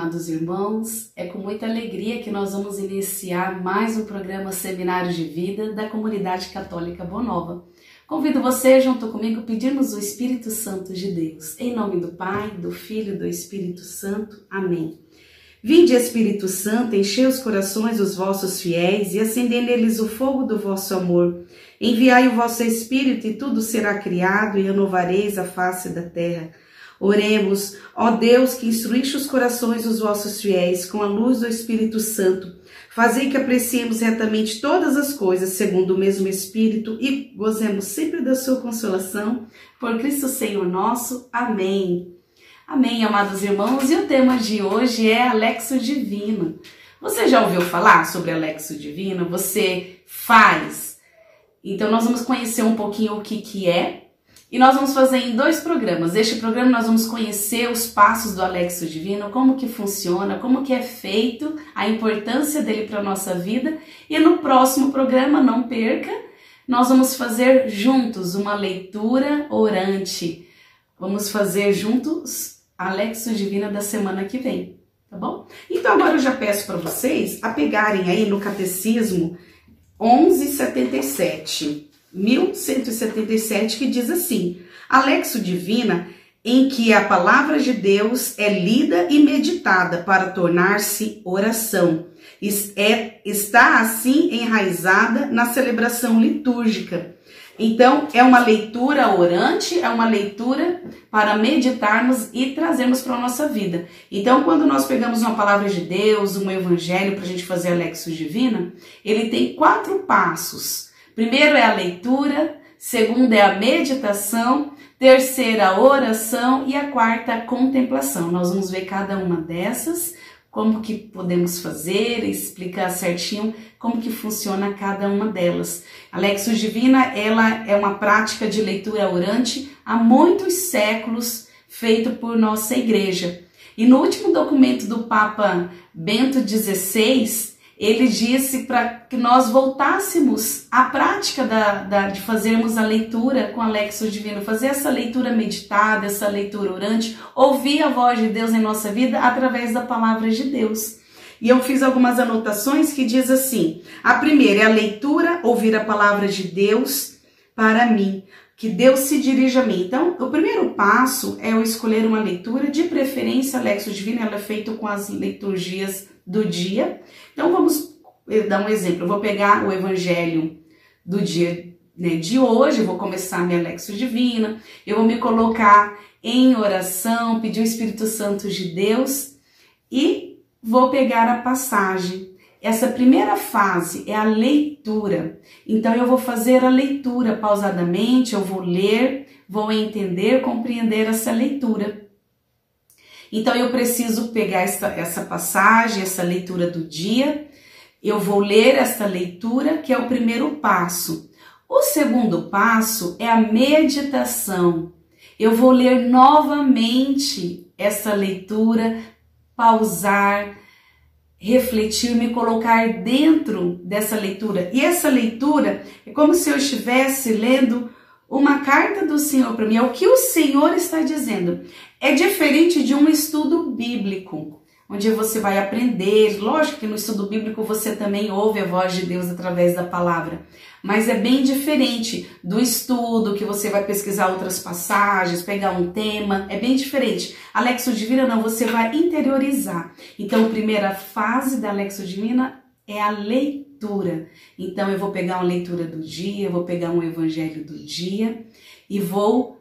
amados irmãos. É com muita alegria que nós vamos iniciar mais um programa Seminário de Vida da Comunidade Católica Bonova. Convido você, junto comigo, pedirmos o Espírito Santo de Deus. Em nome do Pai, do Filho e do Espírito Santo. Amém. Vinde, Espírito Santo, enchei os corações dos vossos fiéis e acendei neles o fogo do vosso amor. Enviai o vosso Espírito e tudo será criado e renovareis a face da terra. Oremos, ó Deus, que instruíste os corações dos vossos fiéis com a luz do Espírito Santo. Fazei que apreciemos retamente todas as coisas segundo o mesmo Espírito e gozemos sempre da sua consolação. Por Cristo Senhor nosso. Amém. Amém, amados irmãos. E o tema de hoje é Alexo Divino. Você já ouviu falar sobre Alexo Divino? Você faz? Então nós vamos conhecer um pouquinho o que, que é e nós vamos fazer em dois programas. Este programa nós vamos conhecer os passos do Alexo Divino, como que funciona, como que é feito, a importância dele para a nossa vida. E no próximo programa, não perca, nós vamos fazer juntos uma leitura orante. Vamos fazer juntos Alexo Divina da semana que vem, tá bom? Então agora eu já peço para vocês a pegarem aí no Catecismo 1177. 1177, que diz assim: Alexo Divina, em que a palavra de Deus é lida e meditada para tornar-se oração. É, está assim enraizada na celebração litúrgica. Então, é uma leitura orante, é uma leitura para meditarmos e trazermos para a nossa vida. Então, quando nós pegamos uma palavra de Deus, um evangelho para a gente fazer Alexo Divina, ele tem quatro passos Primeiro é a leitura, segundo é a meditação, terceira a oração e a quarta a contemplação. Nós vamos ver cada uma dessas, como que podemos fazer, explicar certinho como que funciona cada uma delas. A Lexus Divina, ela é uma prática de leitura orante há muitos séculos, feito por nossa igreja. E no último documento do Papa Bento XVI, ele disse para que nós voltássemos à prática da, da, de fazermos a leitura com Alexo Divino, fazer essa leitura meditada, essa leitura orante, ouvir a voz de Deus em nossa vida através da palavra de Deus. E eu fiz algumas anotações que diz assim: a primeira é a leitura, ouvir a palavra de Deus para mim, que Deus se dirija a mim. Então, o primeiro passo é eu escolher uma leitura, de preferência, Alexo Divino, ela é feita com as liturgias do dia. Então vamos dar um exemplo. Eu vou pegar o evangelho do dia né, de hoje, vou começar minha Lexo Divina, eu vou me colocar em oração, pedir o Espírito Santo de Deus e vou pegar a passagem. Essa primeira fase é a leitura. Então eu vou fazer a leitura pausadamente, eu vou ler, vou entender, compreender essa leitura. Então eu preciso pegar essa, essa passagem, essa leitura do dia, eu vou ler essa leitura, que é o primeiro passo. O segundo passo é a meditação. Eu vou ler novamente essa leitura, pausar, refletir, me colocar dentro dessa leitura. E essa leitura é como se eu estivesse lendo uma carta do Senhor para mim, é o que o Senhor está dizendo. É diferente de um estudo bíblico, onde você vai aprender. Lógico que no estudo bíblico você também ouve a voz de Deus através da palavra, mas é bem diferente do estudo que você vai pesquisar outras passagens, pegar um tema, é bem diferente. Alexo Divina não, você vai interiorizar. Então, primeira fase da Alexo Divina é a leitura. Então eu vou pegar uma leitura do dia, vou pegar um evangelho do dia e vou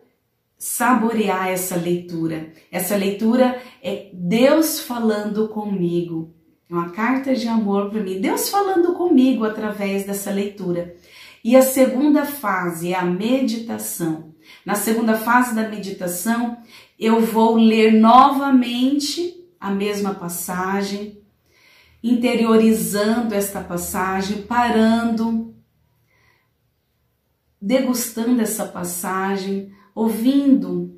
saborear essa leitura. Essa leitura é Deus falando comigo. É uma carta de amor para mim. Deus falando comigo através dessa leitura. E a segunda fase é a meditação. Na segunda fase da meditação, eu vou ler novamente a mesma passagem, interiorizando esta passagem, parando, degustando essa passagem, ouvindo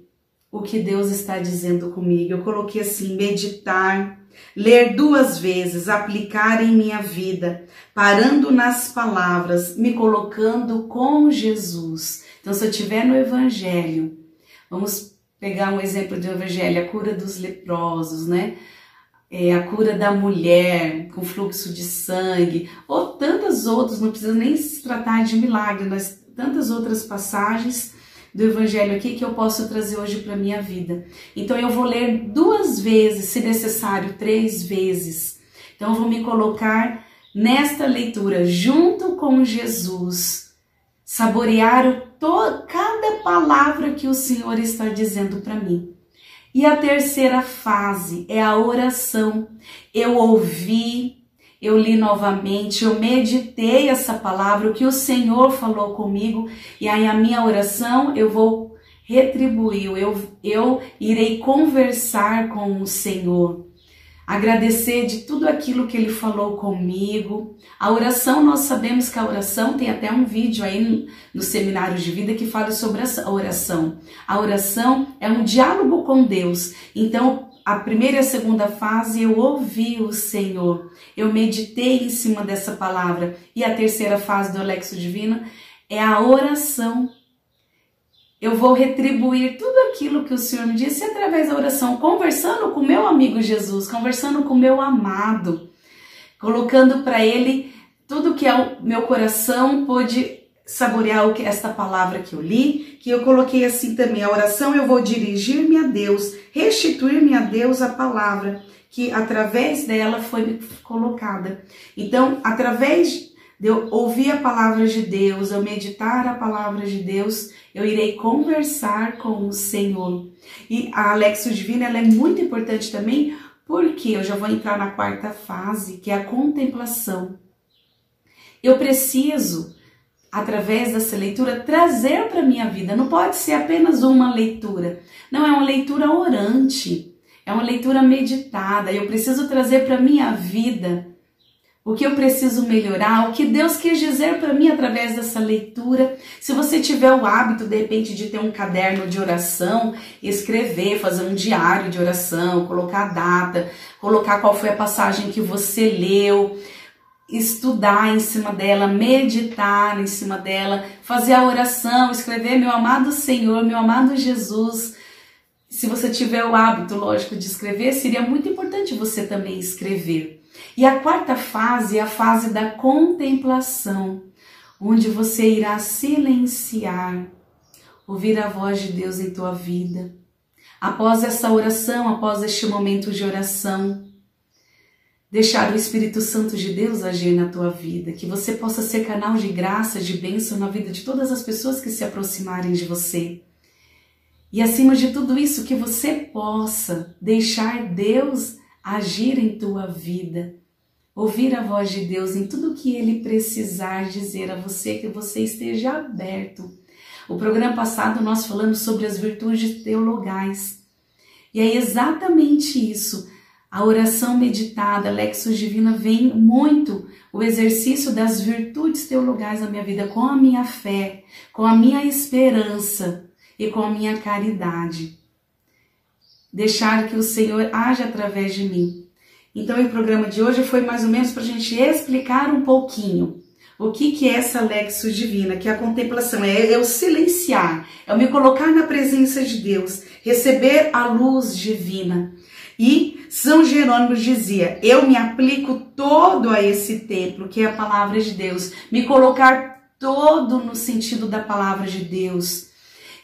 o que Deus está dizendo comigo. Eu coloquei assim: meditar, ler duas vezes, aplicar em minha vida, parando nas palavras, me colocando com Jesus. Então, se eu estiver no Evangelho, vamos pegar um exemplo do Evangelho, a cura dos leprosos, né? É, a cura da mulher com fluxo de sangue, ou tantas outras, não precisa nem se tratar de milagre, mas tantas outras passagens do Evangelho aqui que eu posso trazer hoje para minha vida. Então eu vou ler duas vezes, se necessário, três vezes. Então eu vou me colocar nesta leitura junto com Jesus, saborear o cada palavra que o Senhor está dizendo para mim. E a terceira fase é a oração. Eu ouvi, eu li novamente, eu meditei essa palavra, o que o Senhor falou comigo, e aí a minha oração eu vou retribuir, eu, eu irei conversar com o Senhor agradecer de tudo aquilo que ele falou comigo. A oração, nós sabemos que a oração tem até um vídeo aí no seminário de vida que fala sobre a oração. A oração é um diálogo com Deus. Então, a primeira e a segunda fase eu ouvi o Senhor, eu meditei em cima dessa palavra. E a terceira fase do Alexo Divino é a oração eu vou retribuir tudo aquilo que o Senhor me disse através da oração, conversando com meu amigo Jesus, conversando com meu amado, colocando para ele tudo que é o meu coração pôde saborear o que esta palavra que eu li, que eu coloquei assim também, a oração eu vou dirigir-me a Deus, restituir-me a Deus a palavra que através dela foi colocada. Então, através de eu ouvir a palavra de Deus, eu meditar a palavra de Deus, eu irei conversar com o Senhor. E a Alexio Divina ela é muito importante também, porque eu já vou entrar na quarta fase, que é a contemplação. Eu preciso, através dessa leitura, trazer para minha vida. Não pode ser apenas uma leitura. Não é uma leitura orante. É uma leitura meditada. Eu preciso trazer para minha vida o que eu preciso melhorar, o que Deus quis dizer para mim através dessa leitura. Se você tiver o hábito, de repente, de ter um caderno de oração, escrever, fazer um diário de oração, colocar a data, colocar qual foi a passagem que você leu, estudar em cima dela, meditar em cima dela, fazer a oração, escrever meu amado Senhor, meu amado Jesus. Se você tiver o hábito, lógico, de escrever, seria muito importante você também escrever. E a quarta fase é a fase da contemplação, onde você irá silenciar, ouvir a voz de Deus em tua vida. Após essa oração, após este momento de oração, deixar o Espírito Santo de Deus agir na tua vida, que você possa ser canal de graça, de bênção na vida de todas as pessoas que se aproximarem de você. E acima de tudo isso, que você possa deixar Deus agir em tua vida, ouvir a voz de Deus em tudo que ele precisar dizer a você, que você esteja aberto. O programa passado nós falamos sobre as virtudes teologais. E é exatamente isso. A oração meditada, a Lexus Divina, vem muito o exercício das virtudes teologais na minha vida, com a minha fé, com a minha esperança e com a minha caridade deixar que o Senhor age através de mim. Então, o programa de hoje foi mais ou menos para a gente explicar um pouquinho o que, que é essa Lexus Divina, que é a contemplação, é, é o silenciar, é o me colocar na presença de Deus, receber a luz divina. E São Jerônimo dizia: Eu me aplico todo a esse templo, que é a palavra de Deus, me colocar todo no sentido da palavra de Deus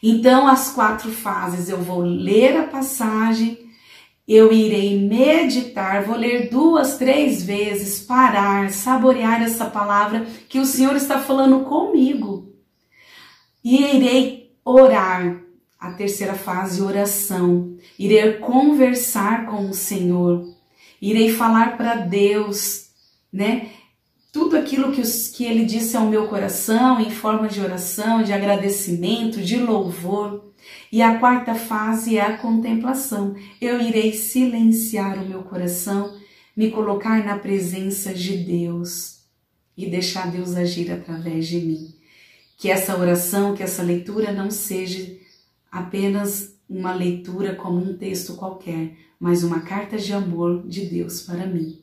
então, as quatro fases, eu vou ler a passagem, eu irei meditar, vou ler duas, três vezes, parar, saborear essa palavra que o Senhor está falando comigo. E irei orar. A terceira fase, oração. Irei conversar com o Senhor. Irei falar para Deus, né? tudo aquilo que, os, que ele disse ao meu coração em forma de oração, de agradecimento, de louvor. E a quarta fase é a contemplação. Eu irei silenciar o meu coração, me colocar na presença de Deus e deixar Deus agir através de mim. Que essa oração, que essa leitura não seja apenas uma leitura como um texto qualquer, mas uma carta de amor de Deus para mim.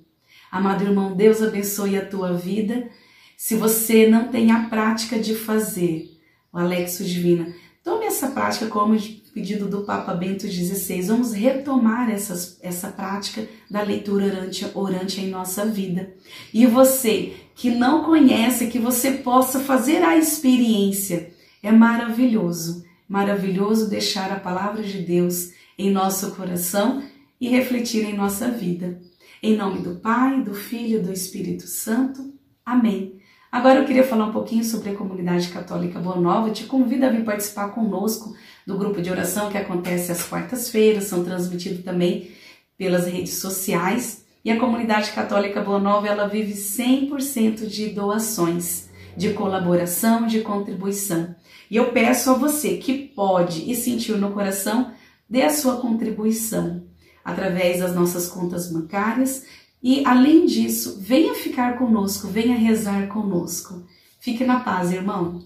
Amado irmão, Deus abençoe a tua vida. Se você não tem a prática de fazer o Alexo Divina, tome essa prática como pedido do Papa Bento XVI. Vamos retomar essas, essa prática da leitura orante, orante em nossa vida. E você que não conhece, que você possa fazer a experiência. É maravilhoso, maravilhoso deixar a palavra de Deus em nosso coração e refletir em nossa vida. Em nome do Pai, do Filho e do Espírito Santo. Amém. Agora eu queria falar um pouquinho sobre a comunidade católica Boa Nova. Te convido a vir participar conosco do grupo de oração que acontece às quartas-feiras, são transmitidos também pelas redes sociais. E a comunidade católica Boa Nova, ela vive 100% de doações, de colaboração, de contribuição. E eu peço a você que pode e sentiu no coração, dê a sua contribuição através das nossas contas bancárias e além disso, venha ficar conosco, venha rezar conosco. Fique na paz, irmão.